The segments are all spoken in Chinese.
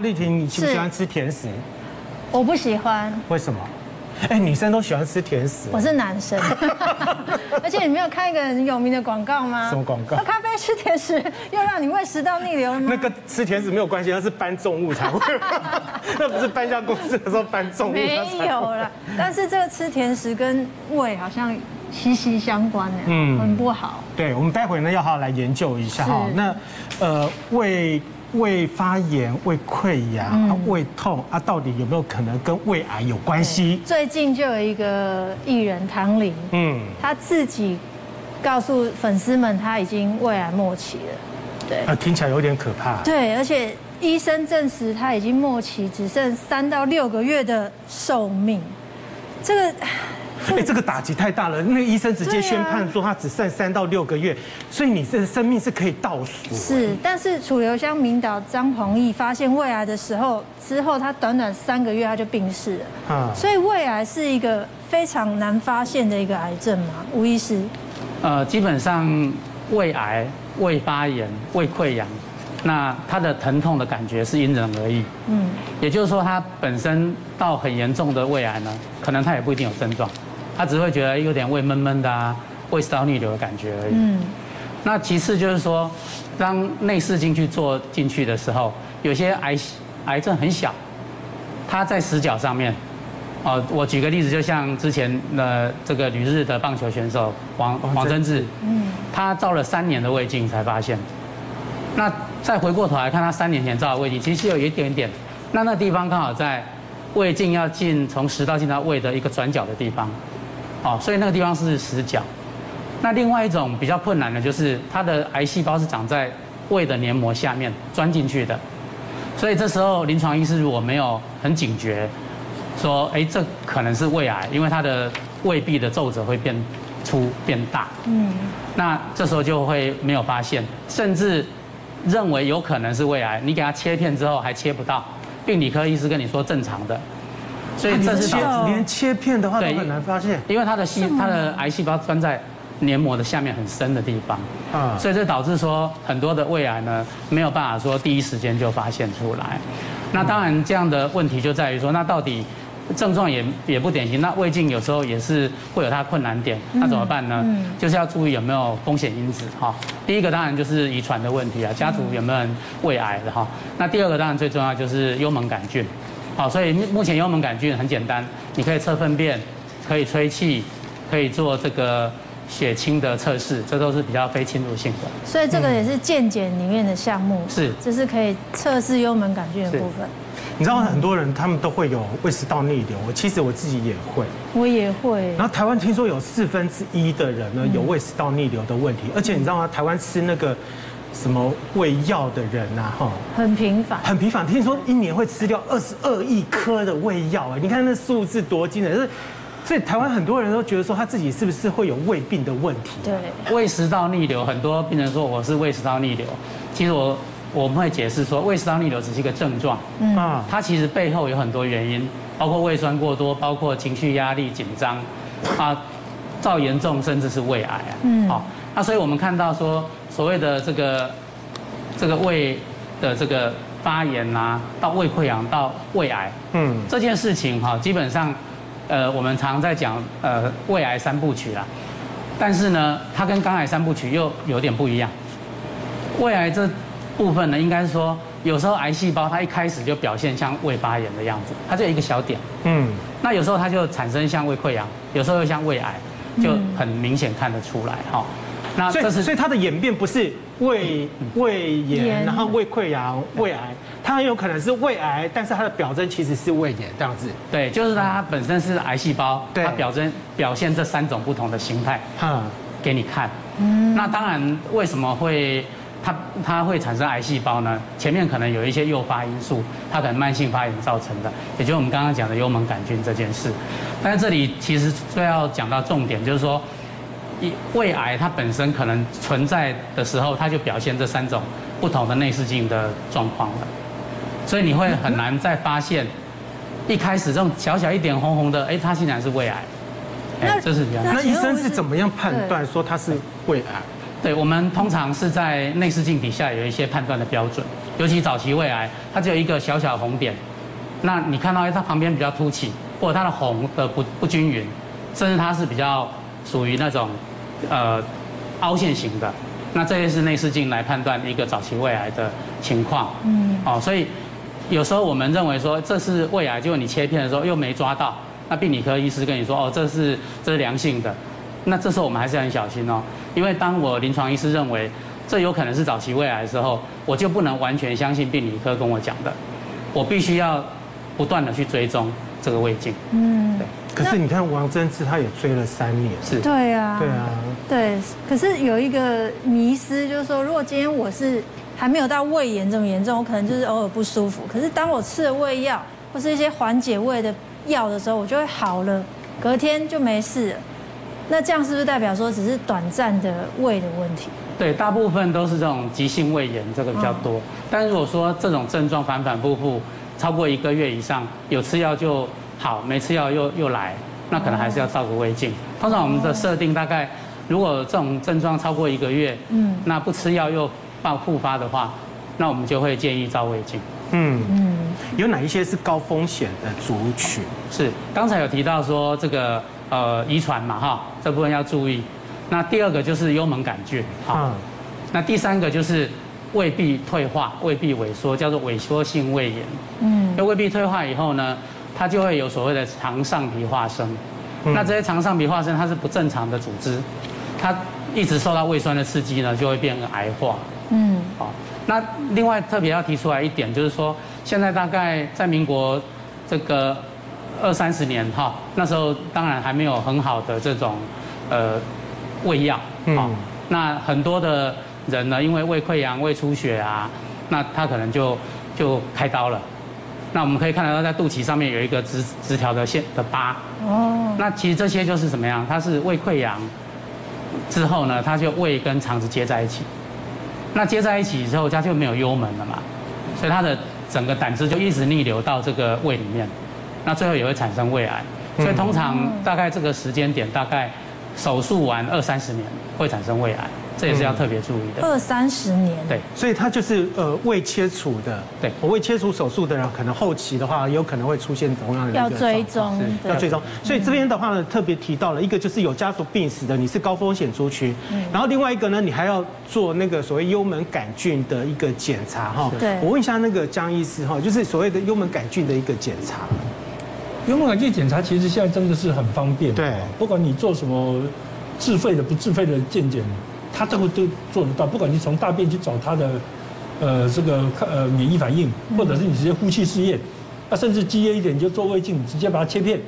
立婷，你喜不喜欢吃甜食？我不喜欢。为什么？哎，女生都喜欢吃甜食。我是男生。而且你没有看一个很有名的广告吗？什么广告？喝咖啡吃甜食，又让你胃食道逆流了吗？那个吃甜食没有关系，那是搬重物才会。那不是搬家公司的时候搬重物。没有了。但是这个吃甜食跟胃好像息息相关的，嗯，很不好。对，我们待会呢要好好来研究一下哈。那呃胃。胃发炎、胃溃疡、嗯、胃痛啊，到底有没有可能跟胃癌有关系？最近就有一个艺人唐玲，嗯，他自己告诉粉丝们，他已经胃癌末期了。对，啊，听起来有点可怕。对，而且医生证实他已经末期，只剩三到六个月的寿命。这个。哎，这个打击太大了。那个医生直接宣判说他只剩三到六个月，所以你这生命是可以倒数。是，但是楚留香名导张鹏毅发现胃癌的时候，之后他短短三个月他就病逝了。啊，所以胃癌是一个非常难发现的一个癌症嘛，吴医师。呃，基本上胃癌、胃发炎、胃溃疡。那他的疼痛的感觉是因人而异，嗯，也就是说，他本身到很严重的胃癌呢，可能他也不一定有症状，他只会觉得有点胃闷闷的啊，胃食道逆流的感觉而已。嗯，那其次就是说，当内视镜去做进去的时候，有些癌癌症很小，它在死角上面，哦，我举个例子，就像之前的这个旅日的棒球选手王王贞治，嗯，他照了三年的胃镜才发现，那。再回过头来看他三年前照的胃镜，其实有一点点，那那地方刚好在胃镜要进从食道进到胃的一个转角的地方，哦，所以那个地方是死角。那另外一种比较困难的就是它的癌细胞是长在胃的黏膜下面钻进去的，所以这时候临床医师如果没有很警觉，说哎这可能是胃癌，因为它的胃壁的皱褶会变粗变大，嗯，那这时候就会没有发现，甚至。认为有可能是胃癌，你给他切片之后还切不到，病理科医师跟你说正常的，所以这是导致连切片的话都很难发现，因为它的细它的癌细胞钻在黏膜的下面很深的地方，啊，所以这导致说很多的胃癌呢没有办法说第一时间就发现出来，那当然这样的问题就在于说那到底。症状也也不典型，那胃镜有时候也是会有它困难点，那怎么办呢？就是要注意有没有风险因子哈。第一个当然就是遗传的问题啊，家族有没有人胃癌的哈。那第二个当然最重要就是幽门杆菌，好，所以目前幽门杆菌很简单，你可以测粪便，可以吹气，可以做这个血清的测试，这都是比较非侵入性的。所以这个也是健检里面的项目，是，这是可以测试幽门杆菌的部分。你知道很多人他们都会有胃食道逆流，我其实我自己也会，我也会。然后台湾听说有四分之一的人呢有胃食道逆流的问题，而且你知道吗？台湾吃那个什么胃药的人呐，哈，很频繁，很频繁。听说一年会吃掉二十二亿颗的胃药，哎，你看那数字多惊人！是，所以台湾很多人都觉得说他自己是不是会有胃病的问题？对，胃食道逆流，很多病人说我是胃食道逆流，其实我。我们会解释说，胃食道逆流只是一个症状，嗯，它其实背后有很多原因，包括胃酸过多，包括情绪压力紧张，啊，到严重甚至是胃癌啊，嗯，好，那所以我们看到说，所谓的这个这个胃的这个发炎啊，到胃溃疡到胃癌，嗯，这件事情哈，基本上，呃，我们常常在讲呃胃癌三部曲啦，但是呢，它跟肝癌三部曲又有点不一样，胃癌这。部分呢，应该是说，有时候癌细胞它一开始就表现像胃发炎的样子，它就有一个小点，嗯，那有时候它就产生像胃溃疡，有时候又像胃癌，就很明显看得出来哈。那这是所以它的演变不是胃胃炎，然后胃溃疡、胃癌，它很有可能是胃癌，但是它的表征其实是胃炎这样子。对，就是它本身是癌细胞，它表征表现这三种不同的形态，哈，给你看。嗯，那当然为什么会？它它会产生癌细胞呢？前面可能有一些诱发因素，它可能慢性发炎造成的，也就是我们刚刚讲的幽门杆菌这件事。但是这里其实最要讲到重点，就是说，一胃癌它本身可能存在的时候，它就表现这三种不同的内视镜的状况了。所以你会很难再发现，一开始这种小小一点红红的，哎，它竟然是胃癌。哎，这是比较。那医生是怎么样判断说它是胃癌？对，我们通常是在内视镜底下有一些判断的标准。尤其早期胃癌，它只有一个小小红点，那你看到它旁边比较凸起，或者它的红的不不均匀，甚至它是比较属于那种呃凹陷型的，那这些是内视镜来判断一个早期胃癌的情况。嗯，哦，所以有时候我们认为说这是胃癌，结果你切片的时候又没抓到，那病理科医师跟你说哦，这是这是良性的，那这时候我们还是很小心哦，因为当我临床医师认为。这有可能是早期胃癌的时候，我就不能完全相信病理科跟我讲的，我必须要不断的去追踪这个胃镜。嗯，对。可是你看王贞治，他也追了三年。是。对啊。对啊。对。可是有一个迷思，就是说，如果今天我是还没有到胃炎这么严重，我可能就是偶尔不舒服。可是当我吃了胃药或是一些缓解胃的药的时候，我就会好了，隔天就没事了。那这样是不是代表说只是短暂的胃的问题？对，大部分都是这种急性胃炎，这个比较多。但如果说这种症状反反复复超过一个月以上，有吃药就好，没吃药又又来，那可能还是要照个胃镜。通常我们的设定大概，如果这种症状超过一个月，嗯，那不吃药又爆复发的话，那我们就会建议照胃镜。嗯嗯，有哪一些是高风险的族群？是刚才有提到说这个呃遗传嘛哈，这部分要注意。那第二个就是幽门杆菌，好，那第三个就是胃壁退化、胃壁萎缩，叫做萎缩性胃炎。嗯，那胃壁退化以后呢，它就会有所谓的肠上皮化生。那这些肠上皮化生它是不正常的组织，它一直受到胃酸的刺激呢，就会变成癌化。嗯，好，那另外特别要提出来一点，就是说现在大概在民国这个二三十年哈，那时候当然还没有很好的这种呃。胃药，好，那很多的人呢，因为胃溃疡、胃出血啊，那他可能就就开刀了。那我们可以看得到，在肚脐上面有一个直直条的线的疤。哦。那其实这些就是怎么样？它是胃溃疡之后呢，它就胃跟肠子接在一起。那接在一起之后，它就没有幽门了嘛，所以它的整个胆汁就一直逆流到这个胃里面，那最后也会产生胃癌。所以通常大概这个时间点大概。手术完二三十年会产生胃癌，这也是要特别注意的。二三十年，对，所以它就是呃未切除的，对，我未切除手术的人，可能后期的话有可能会出现同样的要追踪，要追踪。所以这边的话呢，特别提到了一个就是有家族病史的，你是高风险族群，然后另外一个呢，你还要做那个所谓幽门杆菌的一个检查哈。对，我问一下那个江医师哈，就是所谓的幽门杆菌的一个检查。幽门杆菌检查其实现在真的是很方便，对，不管你做什么自费的、不自费的健检，它这个都做得到。不管你从大便去找他的，呃，这个呃免疫反应，或者是你直接呼气试验，那甚至激烈一点，你就做胃镜，直接把它切片，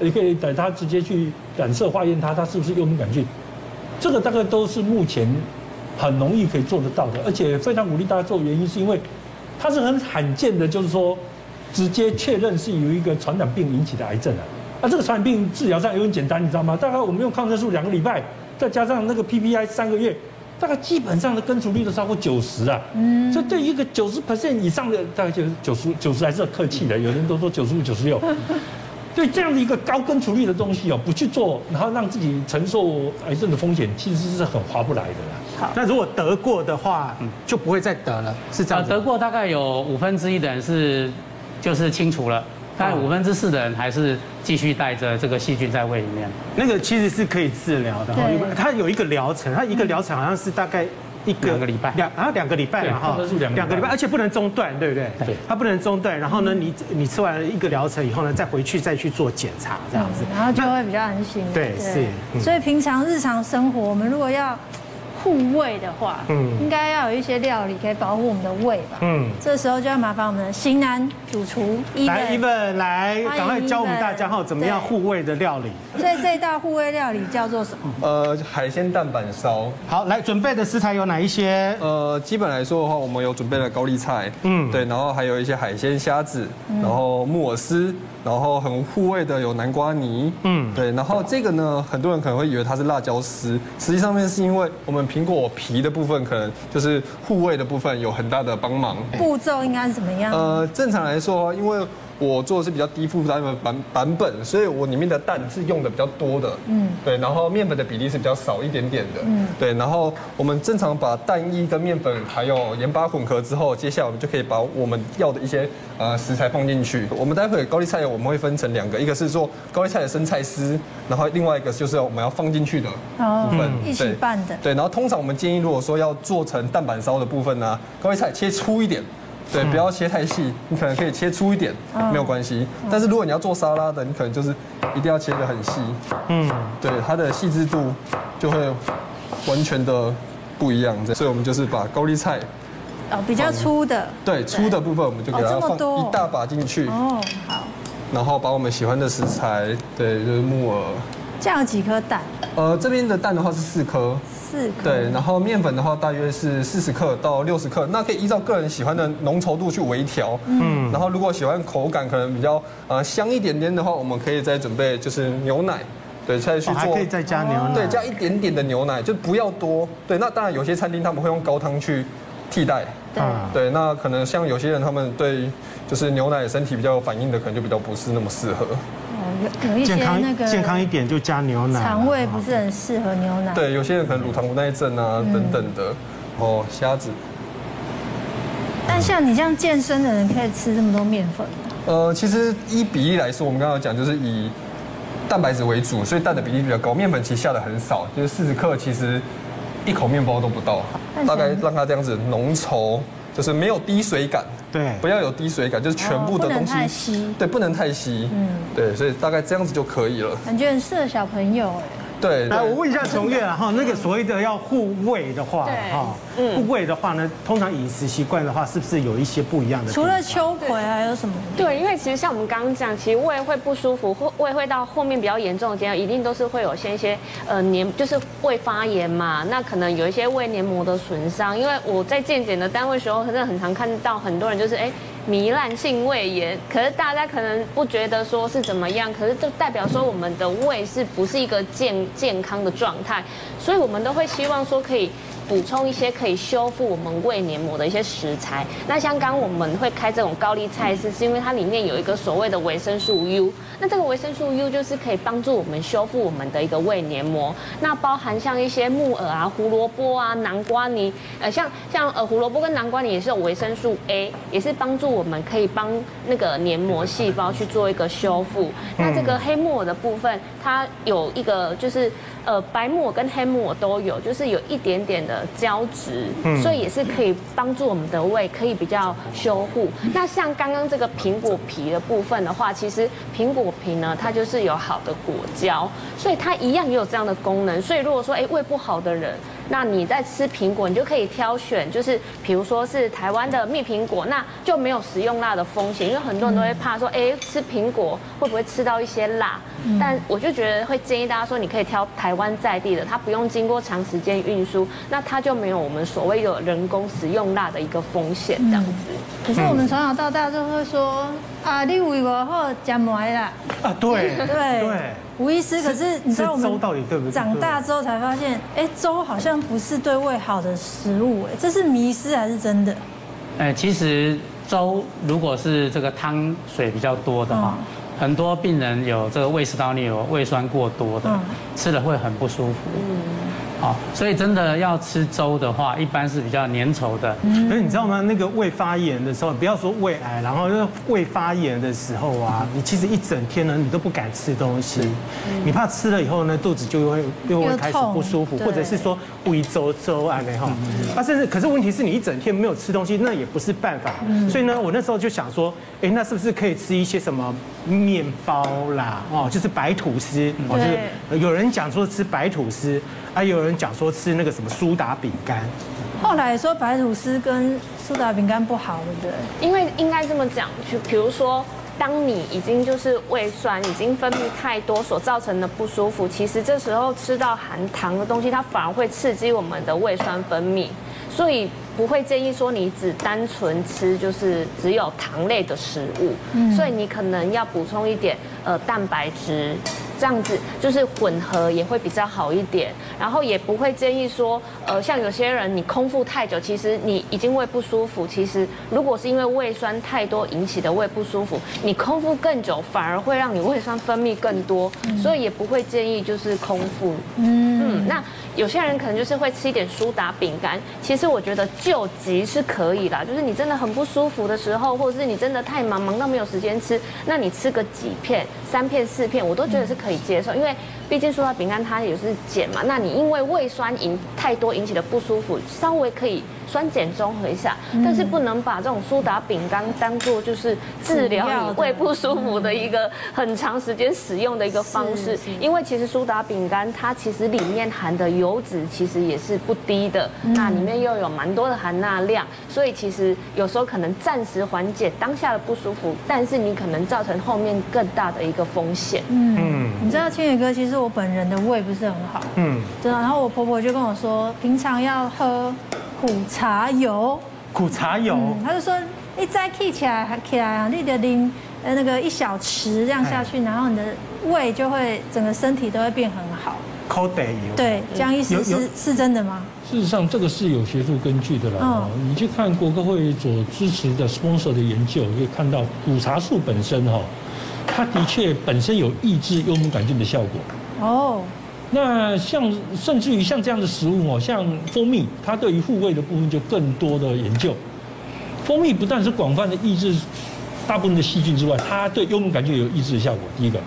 你可以等它直接去染色化验它，它是不是幽门杆菌。这个大概都是目前很容易可以做得到的，而且非常鼓励大家做，原因是因为它是很罕见的，就是说。直接确认是由一个传染病引起的癌症啊！那这个传染病治疗上也很简单，你知道吗？大概我们用抗生素两个礼拜，再加上那个 PPI 三个月，大概基本上的根除率都超过九十啊！嗯，所以对于一个九十 percent 以上的，大概就是九十九十还是很客气的，有人都说九十五、九十六。对这样的一个高根除率的东西哦，不去做，然后让自己承受癌症的风险，其实是很划不来的啦。好，那如果得过的话，就不会再得了，是这样。得过大概有五分之一的人是。就是清除了，但五分之四的人还是继续带着这个细菌在胃里面。那个其实是可以治疗的哈，它有一个疗程，它一个疗程好像是大概一个两个礼拜，两啊两个礼拜嘛哈，两个礼拜，而且不能中断，对不对？对，它不能中断。然后呢，你你吃完了一个疗程以后呢，再回去再去做检查，这样子，然后就会比较安心。对，是。所以平常日常生活，我们如果要。护胃的话，嗯，应该要有一些料理可以保护我们的胃吧，嗯，这时候就要麻烦我们的型男主厨来一份来，赶快教我们大家哈，怎么样护胃的料理。所以这一道护胃料理叫做什么？呃，海鲜蛋板烧。好，来准备的食材有哪一些？呃，基本来说的话，我们有准备了高丽菜，嗯，对，然后还有一些海鲜虾子，然后木耳丝。然后很护胃的有南瓜泥，嗯，对，然后这个呢，很多人可能会以为它是辣椒丝，实际上面是因为我们苹果皮的部分可能就是护胃的部分有很大的帮忙。步骤应该是怎么样？呃，正常来说，因为我做的是比较低负担的版版本，所以我里面的蛋是用的比较多的，嗯，对，然后面粉的比例是比较少一点点的，嗯，对，然后我们正常把蛋液跟面粉还有盐巴混合之后，接下来我们就可以把我们要的一些呃食材放进去。我们待会高丽菜我们会分成两个，一个是做高丽菜的生菜丝，然后另外一个就是我们要放进去的部分，一起拌的。对，然后通常我们建议如果说要做成蛋板烧的部分呢，高丽菜切粗一点。对，不要切太细，你可能可以切粗一点，没有关系。但是如果你要做沙拉的，你可能就是一定要切得很细。嗯，对，它的细致度就会完全的不一样。所以我们就是把高丽菜，哦，比较粗的，对，粗的部分我们就给它放一大把进去。哦，好。然后把我们喜欢的食材，对，就是木耳。这样几颗蛋？呃，这边的蛋的话是四颗。四颗。对，然后面粉的话大约是四十克到六十克，那可以依照个人喜欢的浓稠度去微调。嗯。然后如果喜欢口感可能比较呃香一点点的话，我们可以再准备就是牛奶，对，再去做。还可以再加牛奶。对，加一点点的牛奶，就不要多。对，那当然有些餐厅他们会用高汤去替代。对。对，那可能像有些人他们对就是牛奶身体比较有反应的，可能就比较不是那么适合。有有一些那个健康一点就加牛奶，肠胃不是很适合牛奶。对，有些人可能乳糖不耐症啊等等的。哦，虾子。但像你这样健身的人，可以吃这么多面粉吗？呃，其实一比一来说，我们刚刚讲就是以蛋白质为主，所以蛋的比例比较高。面粉其实下的很少，就是四十克，其实一口面包都不到。大概让它这样子浓稠，就是没有滴水感。对，不要有滴水感，就是全部的东西，不能太稀。对，不能太稀。嗯，对，所以大概这样子就可以了。感觉很适合小朋友哎。对，来我问一下琼月啊哈，那个所谓的要护胃的话，哈，护胃的话呢，通常饮食习惯的话，是不是有一些不一样的？除了秋葵还有什么？对，因为其实像我们刚刚讲，其实胃会不舒服，或胃会到后面比较严重的阶段，一定都是会有些一些呃黏，就是胃发炎嘛。那可能有一些胃黏膜的损伤。因为我在健检的单位时候，真的很常看到很多人就是哎。糜烂性胃炎，可是大家可能不觉得说是怎么样，可是就代表说我们的胃是不是一个健健康的状态，所以我们都会希望说可以。补充一些可以修复我们胃黏膜的一些食材。那像刚刚我们会开这种高丽菜是，是因为它里面有一个所谓的维生素 U。那这个维生素 U 就是可以帮助我们修复我们的一个胃黏膜。那包含像一些木耳啊、胡萝卜啊、南瓜泥，呃，像像呃胡萝卜跟南瓜泥也是有维生素 A，也是帮助我们可以帮那个黏膜细胞去做一个修复。那这个黑木耳的部分，它有一个就是。呃，白木耳跟黑木耳都有，就是有一点点的胶质，所以也是可以帮助我们的胃可以比较修护。那像刚刚这个苹果皮的部分的话，其实苹果皮呢，它就是有好的果胶，所以它一样也有这样的功能。所以如果说哎胃不好的人，那你在吃苹果，你就可以挑选，就是比如说是台湾的蜜苹果，那就没有食用辣的风险，因为很多人都会怕说，哎，吃苹果会不会吃到一些辣？但我就觉得会建议大家说，你可以挑台湾在地的，它不用经过长时间运输，那它就没有我们所谓的人工食用辣的一个风险这样子。可是我们从小到大就会说，啊，你胃不好，加麦啦。啊，对对 对。吴医师，可是你知道我们到底对不对？长大之后才发现，哎，粥好像不是对胃好的食物，哎，这是迷失还是真的？哎，其实粥如果是这个汤水比较多的话，很多病人有这个胃食道逆流、胃酸过多的，吃了会很不舒服。嗯。好，所以真的要吃粥的话，一般是比较粘稠的。可是你知道吗？那个胃发炎的时候，不要说胃癌，然后就是胃发炎的时候啊，你其实一整天呢，你都不敢吃东西，你怕吃了以后呢，肚子就会又会开始不舒服，或者是说胃粥粥啊那哈。啊，甚至可是问题是你一整天没有吃东西，那也不是办法。所以呢，我那时候就想说，哎，那是不是可以吃一些什么面包啦？哦，就是白吐司，哦，就是有人讲说吃白吐司。啊有人讲说吃那个什么苏打饼干，后来说白吐司跟苏打饼干不好，对不对？因为应该这么讲，就比如说，当你已经就是胃酸已经分泌太多所造成的不舒服，其实这时候吃到含糖的东西，它反而会刺激我们的胃酸分泌，所以。不会建议说你只单纯吃就是只有糖类的食物，嗯，所以你可能要补充一点呃蛋白质。这样子就是混合也会比较好一点，然后也不会建议说，呃，像有些人你空腹太久，其实你已经胃不舒服。其实如果是因为胃酸太多引起的胃不舒服，你空腹更久反而会让你胃酸分泌更多，所以也不会建议就是空腹。嗯，那有些人可能就是会吃一点苏打饼干，其实我觉得救急是可以啦，就是你真的很不舒服的时候，或者是你真的太忙忙到没有时间吃，那你吃个几片，三片四片，我都觉得是可以。接受，因为毕竟苏打饼干它也是碱嘛，那你因为胃酸引太多引起的不舒服，稍微可以。酸碱中和一下，但是不能把这种苏打饼干当做就是治疗你胃不舒服的一个很长时间使用的一个方式，因为其实苏打饼干它其实里面含的油脂其实也是不低的，那里面又有蛮多的含钠量，所以其实有时候可能暂时缓解当下的不舒服，但是你可能造成后面更大的一个风险。嗯，你知道清宇哥，其实我本人的胃不是很好，嗯，真的，然后我婆婆就跟我说，平常要喝。苦茶油，苦茶油，嗯、他就说一再 k 起来还起来啊，你得拎呃那个一小匙这样下去，然后你的胃就会整个身体都会变很好。口袋油，对，这样意思是是真的吗？事实上，这个是有学术根据的了。哦，你去看国科会所支持的 sponsor 的研究，可以看到苦茶树本身哈，它的确本身有抑制幽门杆菌的效果。哦。那像甚至于像这样的食物哦，像蜂蜜，它对于护胃的部分就更多的研究。蜂蜜不但是广泛的抑制大部分的细菌之外，它对幽门杆菌有抑制的效果。第一个，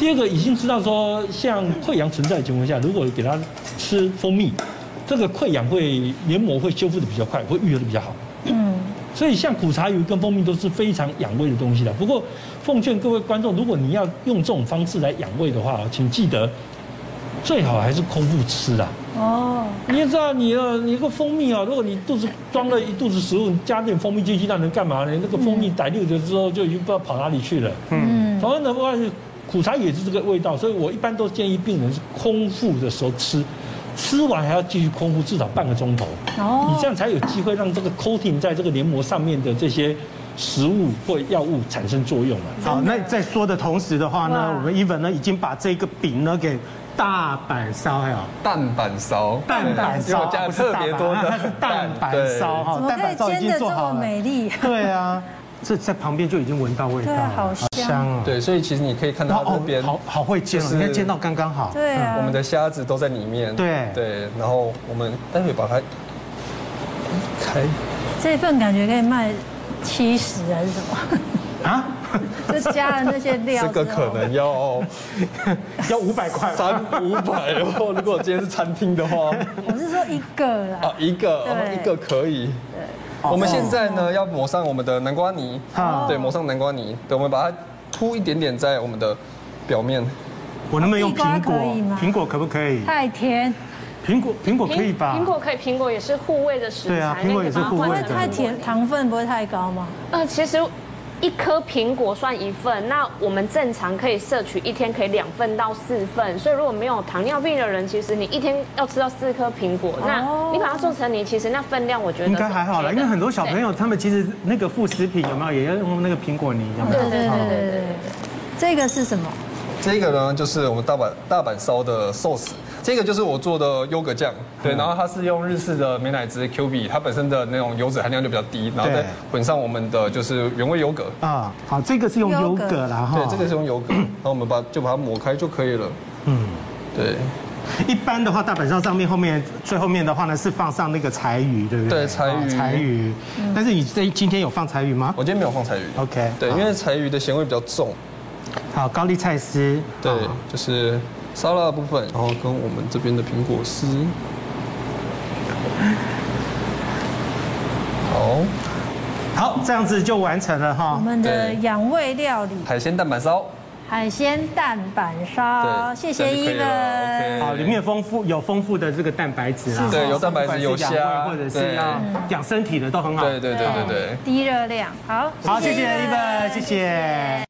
第二个已经知道说，像溃疡存在的情况下，如果给它吃蜂蜜，这个溃疡会黏膜会修复的比较快，会愈合的比较好。嗯，所以像苦茶油跟蜂蜜都是非常养胃的东西的。不过，奉劝各位观众，如果你要用这种方式来养胃的话，请记得。最好还是空腹吃啦。哦，你也知道，你啊，你个蜂蜜啊，如果你肚子装了一肚子食物，你加点蜂蜜进去，那能干嘛呢？那个蜂蜜逮溜了之后，就已经不知道跑哪里去了。嗯，同样的话，苦茶也是这个味道，所以我一般都建议病人是空腹的时候吃，吃完还要继续空腹至少半个钟头。哦，你这样才有机会让这个 coating 在这个黏膜上面的这些食物或药物产生作用了。好，那在说的同时的话呢，我们 Even 呢已经把这个饼呢给。大阪烧还有蛋板烧，蛋板烧加特别多的，它是蛋板烧哈，蛋板烧已经做好了，美丽。对啊，这在旁边就已经闻到味道，好香啊。对，所以其实你可以看到这边，好好会煎，你看煎到刚刚好。对啊，我们的虾子都在里面。对对，然后我们待会把它开。这份感觉可以卖七十还是什么？啊？就加了那些料，这个可能要 要五百块，三五百。然后如果今天是餐厅的话，我是说一个啦。啊，一个，一个可以。对。我们现在呢要抹上我们的南瓜泥，对，抹上南瓜泥。对，我们把它铺一点点在我们的表面。我能不能用苹果？苹果可不可以？太甜。苹果苹果可以吧？苹果可以，苹果也是护胃的食材。对啊，苹果也是护胃的。太甜，糖分不会太高吗？呃，其实。一颗苹果算一份，那我们正常可以摄取一天可以两份到四份，所以如果没有糖尿病的人，其实你一天要吃到四颗苹果，那你把它做成泥，其实那分量我觉得应该还好了，因为很多小朋友他们其实那个副食品有没有也要用那个苹果泥，有没有？对对对对对，这个是什么？这个呢，就是我们大阪大阪烧的寿司。这个就是我做的优格酱，对，然后它是用日式的美乃滋 Q B，它本身的那种油脂含量就比较低，然后再混上我们的就是原味优格啊。好，这个是用优格啦哈。对，这个是用优格，然后我们把就把它抹开就可以了。嗯，对。一般的话，大阪烧上面后面最后面的话呢，是放上那个柴鱼，对不对？对，柴鱼。柴鱼。但是你这今天有放柴鱼吗？我今天没有放柴鱼。OK。对，因为柴鱼的咸味比较重。好，高丽菜丝。对，就是。沙拉的部分，然后跟我们这边的苹果丝，好，好，这样子就完成了哈。我们的养胃料理，海鲜蛋板烧，海鲜蛋板烧，谢谢伊文。好，里面丰富有丰富的这个蛋白质啊，对，有蛋白质，有虾，或者是要养身体的都很好。对对对对对，低热量。好，好，谢谢伊文，谢谢。